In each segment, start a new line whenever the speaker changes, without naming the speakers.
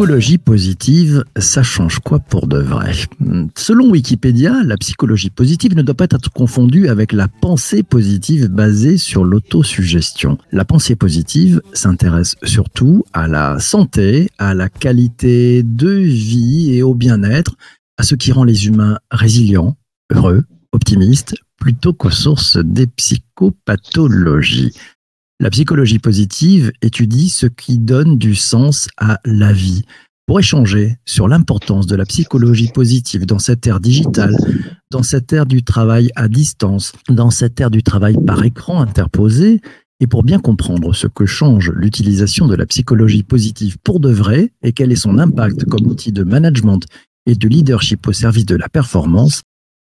psychologie positive, ça change quoi pour de vrai? Selon Wikipédia, la psychologie positive ne doit pas être confondue avec la pensée positive basée sur l'autosuggestion. La pensée positive s'intéresse surtout à la santé, à la qualité de vie et au bien-être, à ce qui rend les humains résilients, heureux, optimistes, plutôt qu'aux sources des psychopathologies. La psychologie positive étudie ce qui donne du sens à la vie. Pour échanger sur l'importance de la psychologie positive dans cette ère digitale, dans cette ère du travail à distance, dans cette ère du travail par écran interposé, et pour bien comprendre ce que change l'utilisation de la psychologie positive pour de vrai et quel est son impact comme outil de management et de leadership au service de la performance,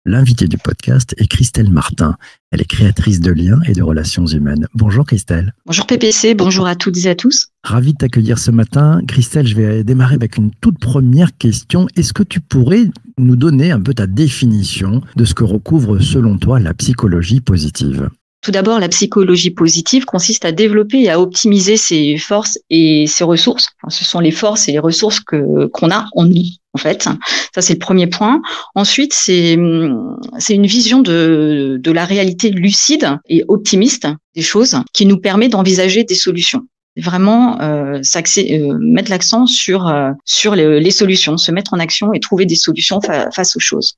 L'invité du podcast est Christelle Martin. Elle est créatrice de liens et de relations humaines. Bonjour Christelle.
Bonjour PPC, bonjour à toutes et à tous.
Ravi de t'accueillir ce matin. Christelle, je vais démarrer avec une toute première question. Est-ce que tu pourrais nous donner un peu ta définition de ce que recouvre selon toi la psychologie positive?
Tout d'abord, la psychologie positive consiste à développer et à optimiser ses forces et ses ressources. ce sont les forces et les ressources que qu'on a en nous, en fait. Ça, c'est le premier point. Ensuite, c'est une vision de, de la réalité lucide et optimiste des choses qui nous permet d'envisager des solutions vraiment euh, euh, mettre l'accent sur euh, sur les, les, solutions, se mettre en action et trouver des solutions face aux choses.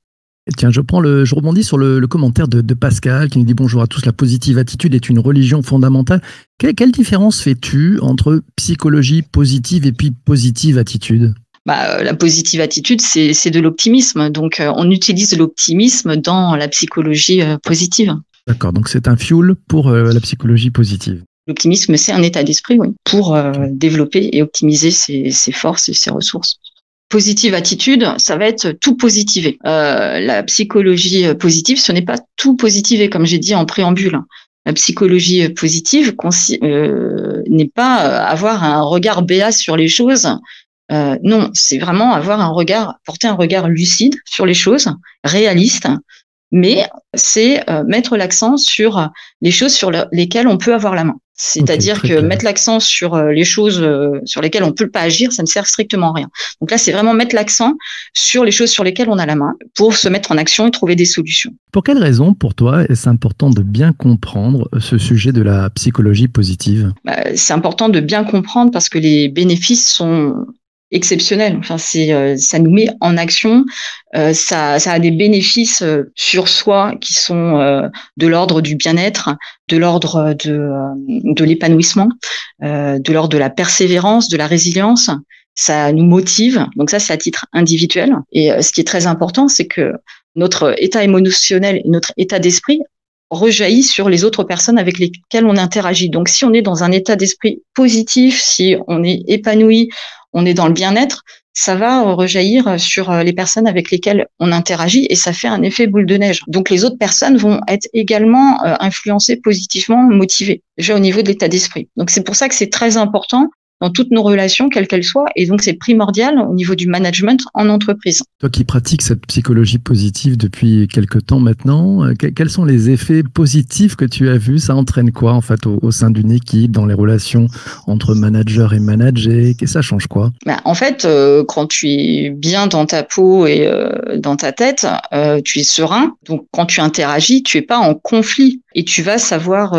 Tiens, je prends le, je rebondis sur le, commentaire de, Pascal qui nous dit bonjour à tous. La positive attitude est une religion fondamentale. quelle différence fais-tu entre psychologie positive et puis positive attitude?
Bah, euh, la positive attitude, c'est de l'optimisme. Donc, euh, on utilise l'optimisme dans la psychologie euh, positive.
D'accord, donc c'est un fuel pour la psychologie positive.
L'optimisme, c'est un état d'esprit, oui, pour développer et optimiser ses, ses forces et ses ressources positive attitude, ça va être tout positiver. Euh, la psychologie positive, ce n'est pas tout positiver, comme j'ai dit en préambule. La psychologie positive euh, n'est pas avoir un regard béat sur les choses. Euh, non, c'est vraiment avoir un regard, porter un regard lucide sur les choses, réaliste, mais c'est euh, mettre l'accent sur les choses sur lesquelles on peut avoir la main. C'est-à-dire que mettre l'accent sur euh, les choses euh, sur lesquelles on peut pas agir, ça ne sert strictement à rien. Donc là, c'est vraiment mettre l'accent sur les choses sur lesquelles on a la main pour se mettre en action et trouver des solutions.
Pour quelle raison, pour toi, est-ce important de bien comprendre ce sujet de la psychologie positive?
Bah, C'est important de bien comprendre parce que les bénéfices sont exceptionnel. Enfin, c'est euh, ça nous met en action. Euh, ça, ça a des bénéfices euh, sur soi qui sont de l'ordre du bien-être, de l'ordre de de l'épanouissement, de l'ordre de la persévérance, de la résilience. Ça nous motive. Donc ça, c'est à titre individuel. Et ce qui est très important, c'est que notre état émotionnel notre état d'esprit rejaillit sur les autres personnes avec lesquelles on interagit. Donc si on est dans un état d'esprit positif, si on est épanoui, on est dans le bien-être, ça va rejaillir sur euh, les personnes avec lesquelles on interagit et ça fait un effet boule de neige. Donc les autres personnes vont être également euh, influencées positivement, motivées, déjà au niveau de l'état d'esprit. Donc c'est pour ça que c'est très important dans toutes nos relations, quelles qu'elles soient. Et donc, c'est primordial au niveau du management en entreprise.
Toi qui pratiques cette psychologie positive depuis quelques temps maintenant, euh, quels sont les effets positifs que tu as vus? Ça entraîne quoi, en fait, au, sein d'une équipe, dans les relations entre manager et manager Et ça change quoi?
Bah, En fait, euh, quand tu es bien dans ta peau et euh, dans ta tête, tu es serein. Donc, quand tu interagis, tu es pas en conflit et tu vas savoir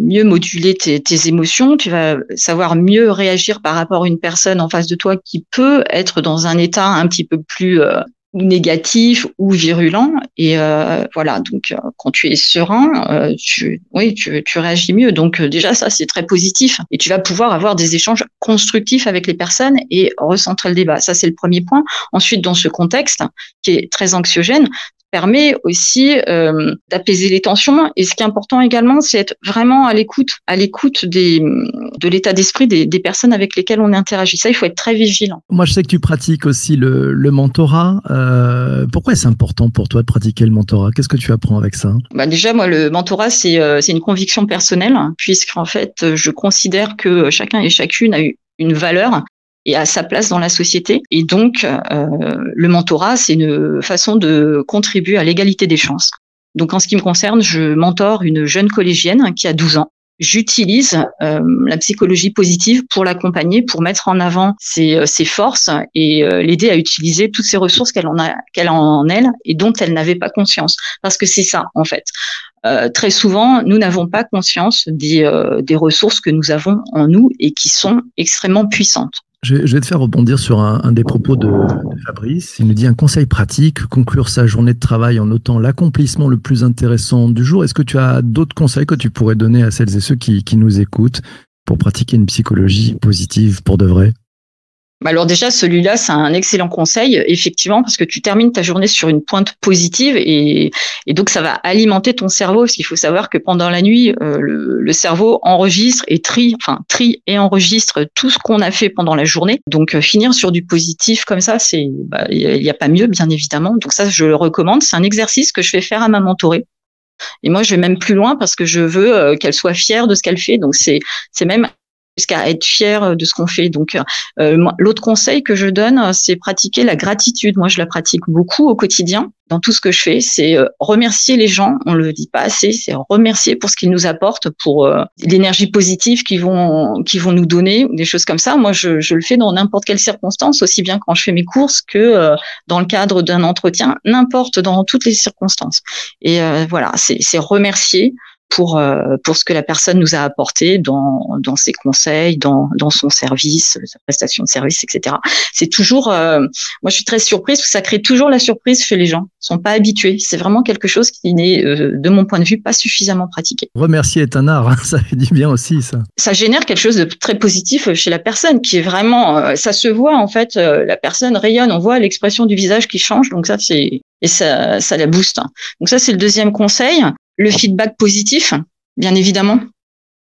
mieux moduler tes, tes émotions, tu vas savoir mieux réagir agir par rapport à une personne en face de toi qui peut être dans un état un petit peu plus euh, négatif ou virulent. Et euh, voilà donc euh, quand tu es serein tu oui tu, tu réagis mieux. Donc déjà ça c'est très positif. Et tu vas pouvoir avoir des échanges constructifs avec les personnes et recentrer le débat. Ça c'est le premier point. Ensuite dans ce contexte qui est très anxiogène permet aussi euh, d'apaiser les tensions. Et ce qui est important également, c'est être vraiment à l'écoute, à l'écoute des, de l'état d'esprit des, des, personnes avec lesquelles on interagit. Ça, il faut être très vigilant.
Moi, je sais que tu pratiques aussi le, le mentorat. Euh, pourquoi est-ce important pour toi de pratiquer le mentorat? Qu'est-ce que tu apprends avec ça?
Bah Déjà, moi, le mentorat, c'est euh, c'est une conviction personnelle, puisqu'en fait, je considère que chacun et chacune a eu une valeur et à sa place dans la société. Et donc, euh, le mentorat, c'est une façon de contribuer à l'égalité des chances. Donc, en ce qui me concerne, je mentore une jeune collégienne qui a 12 ans, j'utilise euh, la psychologie positive pour l'accompagner, pour mettre en avant ses, euh, ses forces et euh, l'aider à utiliser toutes ces ressources qu'elle en a, qu'elle a en elle et dont elle n'avait pas conscience. Parce que c'est ça, en fait. Euh, très souvent, nous n'avons pas conscience des, des ressources que nous avons en nous et qui sont extrêmement puissantes.
Je, vais te faire rebondir sur un, des propos de, Fabrice. Il nous dit un conseil pratique, conclure sa journée de travail en notant l'accomplissement le plus intéressant du jour. Est-ce que tu as d'autres conseils que tu pourrais donner à celles et ceux qui nous écoutent pour pratiquer une psychologie positive pour de vrai?
Alors déjà, celui-là, c'est un excellent conseil, effectivement, parce que tu termines ta journée sur une pointe positive et, donc ça va alimenter ton cerveau, parce qu'il faut savoir que pendant la nuit, euh, le, cerveau enregistre et trie, enfin trie et enregistre tout ce qu'on a fait pendant la journée. Donc euh, finir sur du positif comme ça, c'est, bah, il n'y a pas mieux, bien évidemment. Donc ça, je le recommande. C'est un exercice que je fais faire à ma mentorée. Et moi, je vais même plus loin parce que je veux euh, qu'elle soit fière de ce qu'elle fait. Donc c'est c'est même jusqu'à être fier euh, de ce qu'on fait. Donc, euh, l'autre conseil que je donne, euh, c'est pratiquer la gratitude. Moi, je la pratique beaucoup au quotidien dans tout ce que je fais. C'est remercier les gens. On le dit pas assez. C'est remercier pour ce qu'ils nous apportent, pour l'énergie positive qu'ils vont qu'ils vont nous donner, des choses comme ça. Moi, je, je le fais dans n'importe quelle circonstance, aussi bien quand je fais mes courses que dans le cadre d'un entretien, n'importe dans toutes les circonstances. Et voilà, c'est remercier pour euh, pour ce que la personne nous a apporté dans dans ses conseils, dans dans son service, sa prestation de service, etc. C'est toujours, euh, moi je suis très surprise parce que ça crée toujours la surprise chez les gens. Ils sont pas habitués. C'est vraiment quelque chose qui n'est, euh, de mon point de vue, pas suffisamment pratiqué.
Remercier est un art, hein. ça fait du bien aussi ça.
Ça génère quelque chose de très positif chez la personne, qui est vraiment, ça se voit en fait, la personne rayonne, on voit l'expression du visage qui change, donc ça c'est et ça, ça la booste. Donc ça, c'est le deuxième conseil. Le feedback positif, bien évidemment,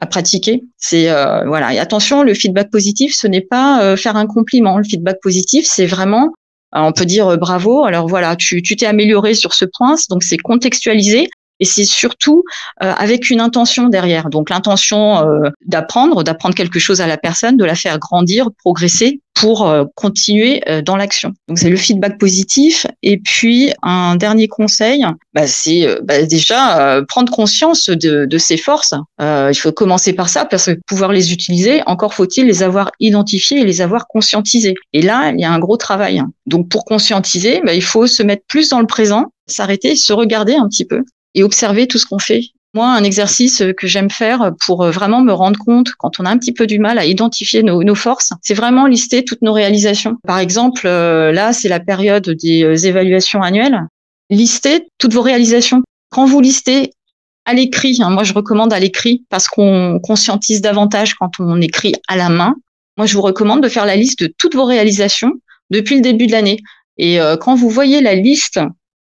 à pratiquer. C'est euh, voilà. Et attention, le feedback positif, ce n'est pas euh, faire un compliment. Le feedback positif, c'est vraiment, euh, on peut dire bravo. Alors voilà, tu tu t'es amélioré sur ce point, donc c'est contextualisé et c'est surtout euh, avec une intention derrière. Donc l'intention euh, d'apprendre, d'apprendre quelque chose à la personne, de la faire grandir, progresser pour euh, continuer dans l'action. Donc c'est le feedback positif. Et puis un dernier conseil, bah, c'est bah, déjà prendre conscience de, de ses forces. il faut commencer par ça parce que pouvoir les utiliser, encore faut-il les avoir identifiées et les avoir conscientisées. Et là, il y a un gros travail. Donc pour conscientiser, bah, il faut se mettre plus dans le présent, s'arrêter, se regarder un petit peu et observer tout ce qu'on fait. Moi, un exercice que j'aime faire pour vraiment me rendre compte quand on a un petit peu du mal à identifier nos, forces, c'est vraiment lister toutes nos réalisations. Par exemple, euh, là, c'est la période des euh, évaluations annuelles. Listez toutes vos réalisations. Quand vous listez à l'écrit, hein, moi je recommande à l'écrit parce qu'on conscientise davantage quand on écrit à la main. Moi, je vous recommande de faire la liste de toutes vos réalisations depuis le début de l'année. Et euh, quand vous voyez la liste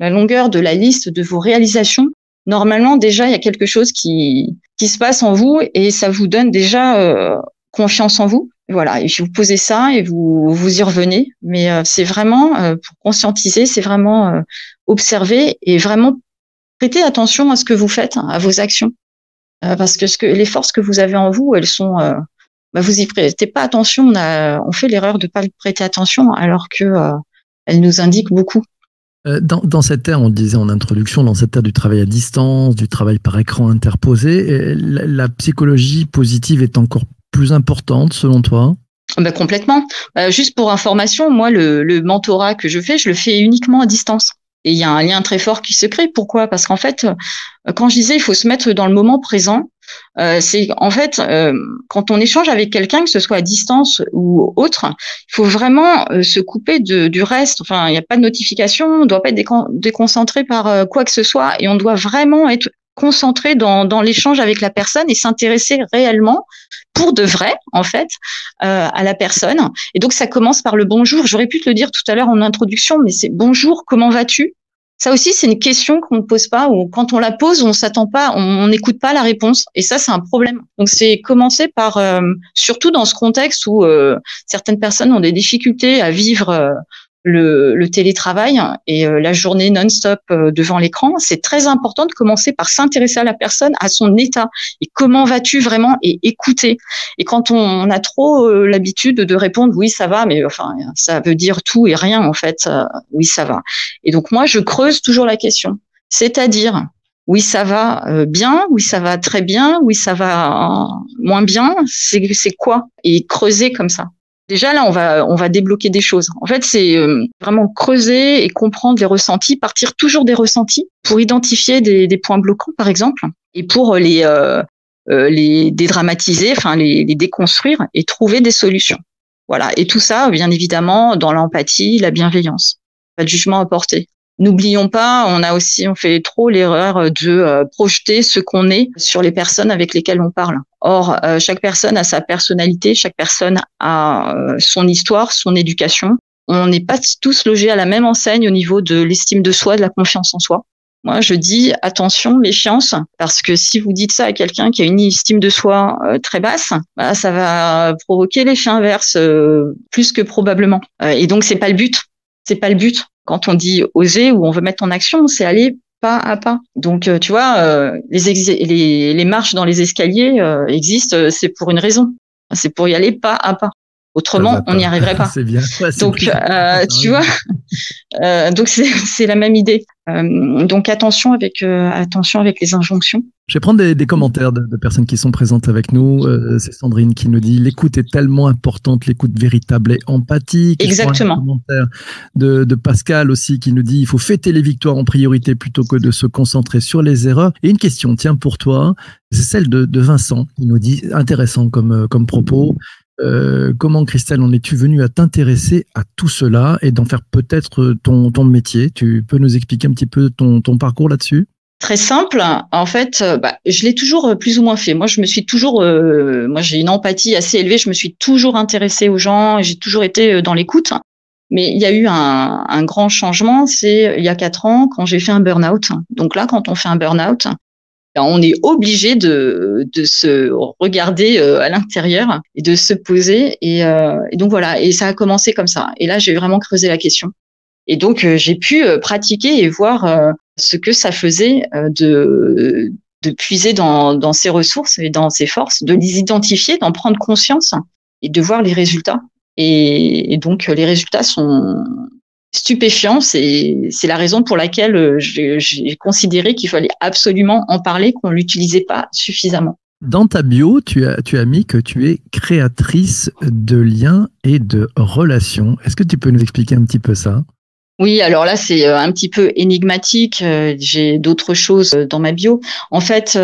la longueur de la liste de vos réalisations, normalement déjà il y a quelque chose qui se passe en vous et ça vous donne déjà euh, confiance en vous. Voilà, et puis vous posez ça et vous vous y revenez, mais euh, c'est vraiment euh, pour conscientiser, c'est vraiment observer et vraiment prêter attention à ce que vous faites, à vos actions, parce que ce que les forces que vous avez en vous, elles sont bah, vous y prêtez pas attention. On fait l'erreur de pas prêter attention alors que elles nous indiquent beaucoup.
Euh, dans, cette ère, on disait en introduction, dans cette ère du travail à distance, du travail par écran interposé, la, psychologie positive est encore plus importante selon toi?
Ben complètement. Euh, juste pour information, moi, le, le, mentorat que je fais, je le fais uniquement à distance. Et il y a un lien très fort qui se crée. Pourquoi? Parce qu'en fait, euh, quand je disais, il faut se mettre dans le moment présent, euh, c'est en fait euh, quand on échange avec quelqu'un, que ce soit à distance ou autre, il faut vraiment euh, se couper de, du reste. Enfin, il n'y a pas de notification, on ne doit pas être déconcentré par quoi que ce soit, et on doit vraiment être concentré dans, dans l'échange avec la personne et s'intéresser réellement pour de vrai en fait à la personne. Et donc ça commence par le bonjour. J'aurais pu te le dire tout à l'heure en introduction, mais c'est bonjour, comment vas-tu? Ça aussi, c'est une question qu'on ne pose pas ou quand on la pose, on s'attend pas, on n'écoute pas la réponse. Et ça, c'est un problème. Donc, c'est commencer par, euh, surtout dans ce contexte où euh, certaines personnes ont des difficultés à vivre euh, le, télétravail et euh, la journée non-stop euh, devant l'écran, c'est très important de commencer par s'intéresser à la personne, à son état et comment vas-tu vraiment et écouter? Et quand on, a trop euh, l'habitude de répondre oui ça va, mais enfin ça veut dire tout et rien en fait, oui ça va. Et donc moi je creuse toujours la question, c'est-à-dire oui ça va bien, oui ça va très bien, oui ça va moins bien, c'est quoi? Et creuser comme ça. Déjà là, on va on va débloquer des choses. En fait, c'est vraiment creuser et comprendre les ressentis, partir toujours des ressentis pour identifier des, points bloquants, par exemple, et pour les les dédramatiser, enfin les, les déconstruire et trouver des solutions. Voilà. Et tout ça, bien évidemment, dans l'empathie, la bienveillance, pas de jugement porter. N'oublions pas, on a aussi, on fait trop l'erreur de euh, projeter ce qu'on est sur les personnes avec lesquelles on parle. Or, euh, chaque personne a sa personnalité, chaque personne a euh, son histoire, son éducation. On n'est pas tous logés à la même enseigne au niveau de l'estime de soi, de la confiance en soi. Moi, je dis attention, méfiance, parce que si vous dites ça à quelqu'un qui a une estime de soi très basse, bah, ça va provoquer l'effet inverse euh, plus que probablement. Et donc, c'est pas le but. C'est pas le but. Quand on dit oser ou on veut mettre en action, c'est aller pas à pas. Donc, tu vois, les, les, les, marches dans les escaliers existent, c'est pour une raison. C'est pour y aller pas à pas. Autrement, on n'y arriverait pas.
bien.
donc, euh, tu vois, euh, donc c'est la même idée. Euh, donc attention avec euh, attention avec les injonctions.
Je vais prendre des, des commentaires de, de, personnes qui sont présentes avec nous. C'est Sandrine qui nous dit l'écoute est tellement importante, l'écoute véritable et empathique.
Exactement.
Commentaire de, de, Pascal aussi qui nous dit il faut fêter les victoires en priorité plutôt que de se concentrer sur les erreurs. Et une question, tiens pour toi, c'est celle de, de Vincent. Il nous dit intéressant comme comme propos. Euh, comment, Christelle, en es-tu venue à t'intéresser à tout cela et d'en faire peut-être ton, ton métier? Tu peux nous expliquer un petit peu ton, ton parcours là-dessus?
Très simple. En fait, euh, bah, je l'ai toujours euh, plus ou moins fait. Moi, je me suis toujours, euh, moi, j'ai une empathie assez élevée. Je me suis toujours intéressée aux gens. J'ai toujours été dans l'écoute. Mais il y a eu un, un grand changement. C'est il y a quatre ans quand j'ai fait un burn-out. Donc là, quand on fait un burn-out, on est obligé de, de se regarder euh, à l'intérieur et de se poser. Et, euh, et, donc voilà, et ça a commencé comme ça. Et là, j'ai vraiment creusé la question. Et donc, euh, j'ai pu pratiquer et voir ce que ça faisait de, de puiser dans, dans ses ressources et dans ses forces, de les identifier, d'en prendre conscience et de voir les résultats. Et donc, les résultats sont, stupéfiant. C'est la raison pour laquelle euh, j'ai considéré qu'il fallait absolument en parler, qu'on l'utilisait pas suffisamment.
Dans ta bio, tu as, tu as mis que tu es créatrice de liens et de relations. Est-ce que tu peux nous expliquer un petit peu ça?
Oui, alors là, c'est euh, un petit peu énigmatique. Euh, j'ai d'autres choses dans ma bio. En fait,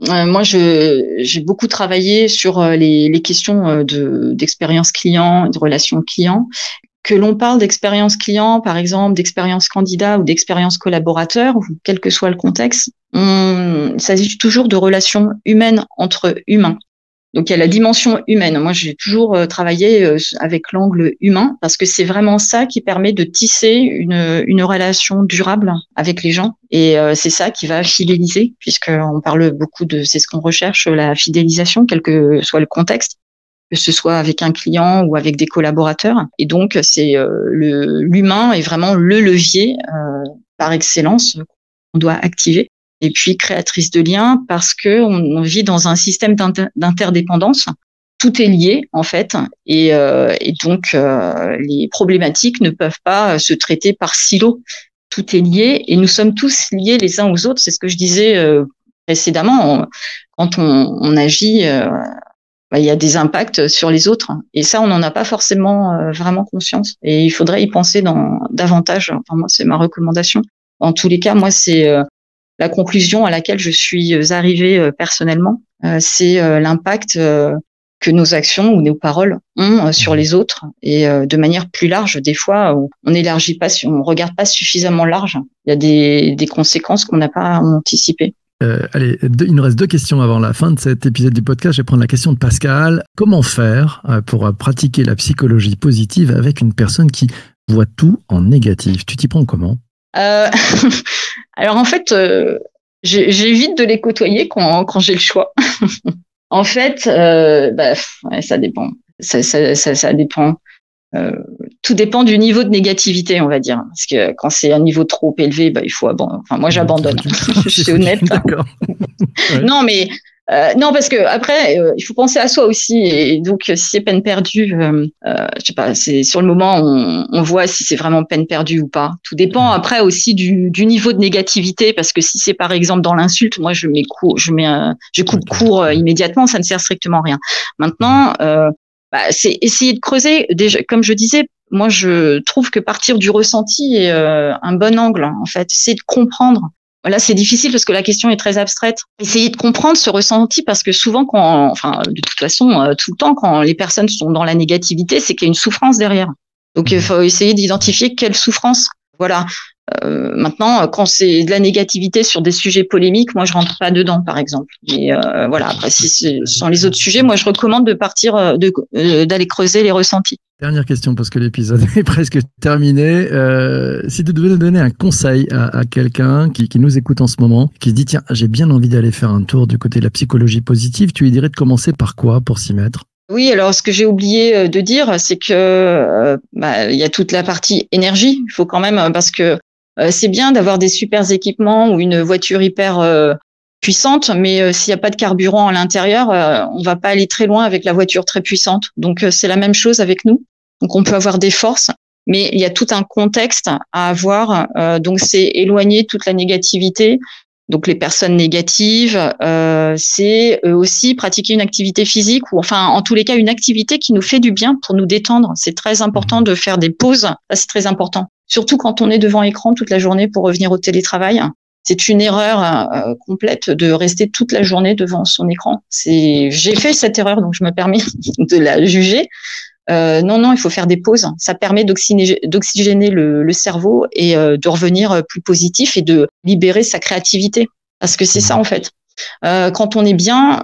moi, j'ai beaucoup travaillé sur les, les questions d'expérience client, de relations clients que l'on parle d'expérience client, par exemple, d'expérience candidat ou d'expérience collaborateur, quel que soit le contexte, on, il s'agit toujours de relations humaines entre humains. Donc il y a la dimension humaine. Moi, j'ai toujours euh, travaillé euh, avec l'angle humain parce que c'est vraiment ça qui permet de tisser une, une relation durable avec les gens. Et euh, c'est ça qui va fidéliser, puisqu'on parle beaucoup de, c'est ce qu'on recherche, la fidélisation, quel que soit le contexte que ce soit avec un client ou avec des collaborateurs. Et donc, c'est euh, l'humain est vraiment le levier euh, par excellence qu'on doit activer. Et puis créatrice de liens parce que on, vit dans un système d'interdépendance. Tout est lié en fait, et, euh, et donc les problématiques ne peuvent pas se traiter par silo. Tout est lié et nous sommes tous liés les uns aux autres. C'est ce que je disais précédemment. quand on, on agit bah, il y a des impacts sur les autres. Et ça, on n'en a pas forcément euh, vraiment conscience. Et il faudrait y penser dans, davantage. Enfin, moi, c'est ma recommandation. En tous les cas, moi, c'est euh, la conclusion à laquelle je suis arrivée euh, personnellement. c'est l'impact que nos actions ou nos paroles ont sur les autres et de manière plus large. Des fois, on n'élargit pas, on regarde pas suffisamment large. Il y a des, des conséquences qu'on n'a pas anticipées.
Euh, allez, il nous reste deux questions avant la fin de cet épisode du podcast. Je vais prendre la question de Pascal. Comment faire euh, pour pratiquer la psychologie positive avec une personne qui voit tout en négatif? Tu t'y prends comment?
Euh, Alors en fait, euh, j'évite de les côtoyer quand, j'ai le choix. en fait, bah, ça dépend. Ça dépend. Euh, tout dépend du niveau de négativité, on va dire. Parce que quand c'est un niveau trop élevé, bah, il faut abandonner. Enfin, moi, j'abandonne. je suis honnête. non, mais Euh, non, parce que après, euh, il faut penser à soi aussi. Et donc, si c'est peine perdue, euh, euh, je sais pas, c'est sur le moment, on, on voit si c'est vraiment peine perdue ou pas. Tout dépend après aussi du, du niveau de négativité, parce que si c'est par exemple dans l'insulte, moi je mets court, je mets, je coupe court immédiatement, ça ne sert strictement à rien. Maintenant, bah, c'est essayer de creuser. Déjà, comme je disais, moi je trouve que partir du ressenti est un bon angle. En fait, c'est de comprendre Là, c'est difficile parce que la question est très abstraite. Essayez de comprendre ce ressenti parce que souvent, quand, enfin, de toute façon, euh, tout le temps, quand les personnes sont dans la négativité, c'est qu'il y a une souffrance derrière. Donc, il mmh. faut essayer d'identifier quelle souffrance. Voilà. Euh, maintenant, quand c'est de la négativité sur des sujets polémiques, moi je rentre pas dedans, par exemple. Et euh, voilà. Après, si ce sont les autres sujets, moi je recommande de partir, euh, d'aller creuser les ressentis.
Dernière question parce que l'épisode est presque terminé. si tu devais donner un conseil à, à quelqu'un qui, qui, nous écoute en ce moment, qui se dit tiens j'ai bien envie d'aller faire un tour du côté de la psychologie positive, tu lui dirais de commencer par quoi pour s'y mettre?
Oui, alors ce que j'ai oublié de dire, c'est que bah, il y a toute la partie énergie. Il faut quand même parce que c'est bien d'avoir des super équipements ou une voiture hyper euh, puissante, mais euh, s'il n'y a pas de carburant à l'intérieur, on va pas aller très loin avec la voiture très puissante. Donc c'est la même chose avec nous. Donc on peut avoir des forces, mais il y a tout un contexte à avoir. donc c'est éloigner toute la négativité. Donc les personnes négatives, c'est aussi pratiquer une activité physique ou enfin en tous les cas une activité qui nous fait du bien pour nous détendre. C'est très important mmh. de faire des pauses. Ça c'est très important surtout quand on est devant écran toute la journée pour revenir au télétravail. C'est une erreur euh, complète de rester toute la journée devant son écran. C'est, j'ai fait cette erreur, donc je me permets de la juger. Euh, non, non, il faut faire des pauses. Ça permet d'oxygéner le, cerveau et euh, de revenir plus positif et de libérer sa créativité. Parce que c'est ça en fait. quand on est bien,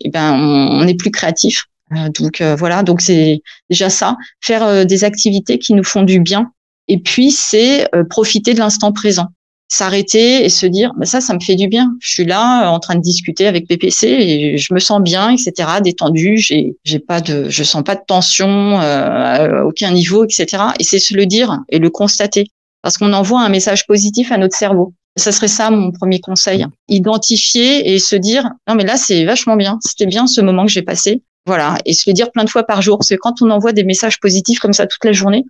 eh ben on, est plus créatif. donc voilà, donc c'est déjà ça. Faire des activités qui nous font du bien et puis, c'est euh, profiter de l'instant présent. S'arrêter et se dire, bah, ça, ça me fait du bien. Je suis là en train de discuter avec PPC et je me sens bien, etc., détendu. J'ai, j'ai pas de, je sens pas de tension euh, à aucun niveau, etc. Et c'est se le dire et le constater parce qu'on envoie un message positif à notre cerveau. Ça serait ça mon premier conseil. Identifier et se dire, non, mais là, c'est vachement bien. C'était bien ce moment que j'ai passé. Voilà. Et se le dire plein de fois par jour. Parce que quand on envoie des messages positifs comme ça toute la journée,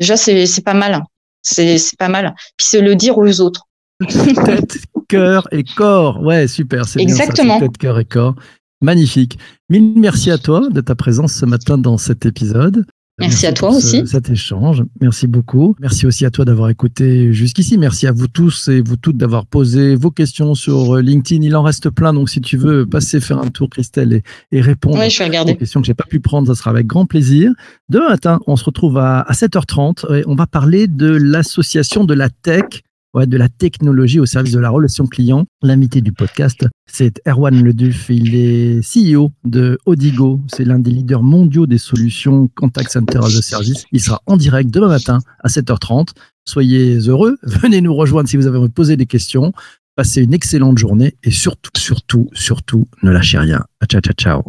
Déjà, c'est pas mal. C'est pas mal. Puis c'est le dire aux autres.
tête, cœur et corps. Ouais, super.
Exactement.
tête, cœur et corps. Magnifique. Mille merci à toi de ta présence ce matin dans cet épisode.
Merci, à toi aussi.
Cet échange. Merci beaucoup. Merci aussi à toi d'avoir écouté jusqu'ici. Merci à vous tous et vous toutes d'avoir posé vos questions sur euh, LinkedIn. Il en reste plein. Donc, si tu veux passer faire un tour, Christelle, et, répondre aux questions que j'ai pas pu prendre, ça sera avec grand plaisir. Demain matin, on se retrouve à, à 7h30 et on va parler de l'association de la tech de la technologie au service de la relation client. L'invité du podcast, c'est Erwan Leduf. Il est CEO de Odigo. C'est l'un des leaders mondiaux des solutions contact center as a service. Il sera en direct demain matin à 7h30. Soyez heureux. Venez nous rejoindre si vous avez posé des questions. Passez une excellente journée et surtout, surtout, surtout, ne lâchez rien. Ciao, ciao, ciao.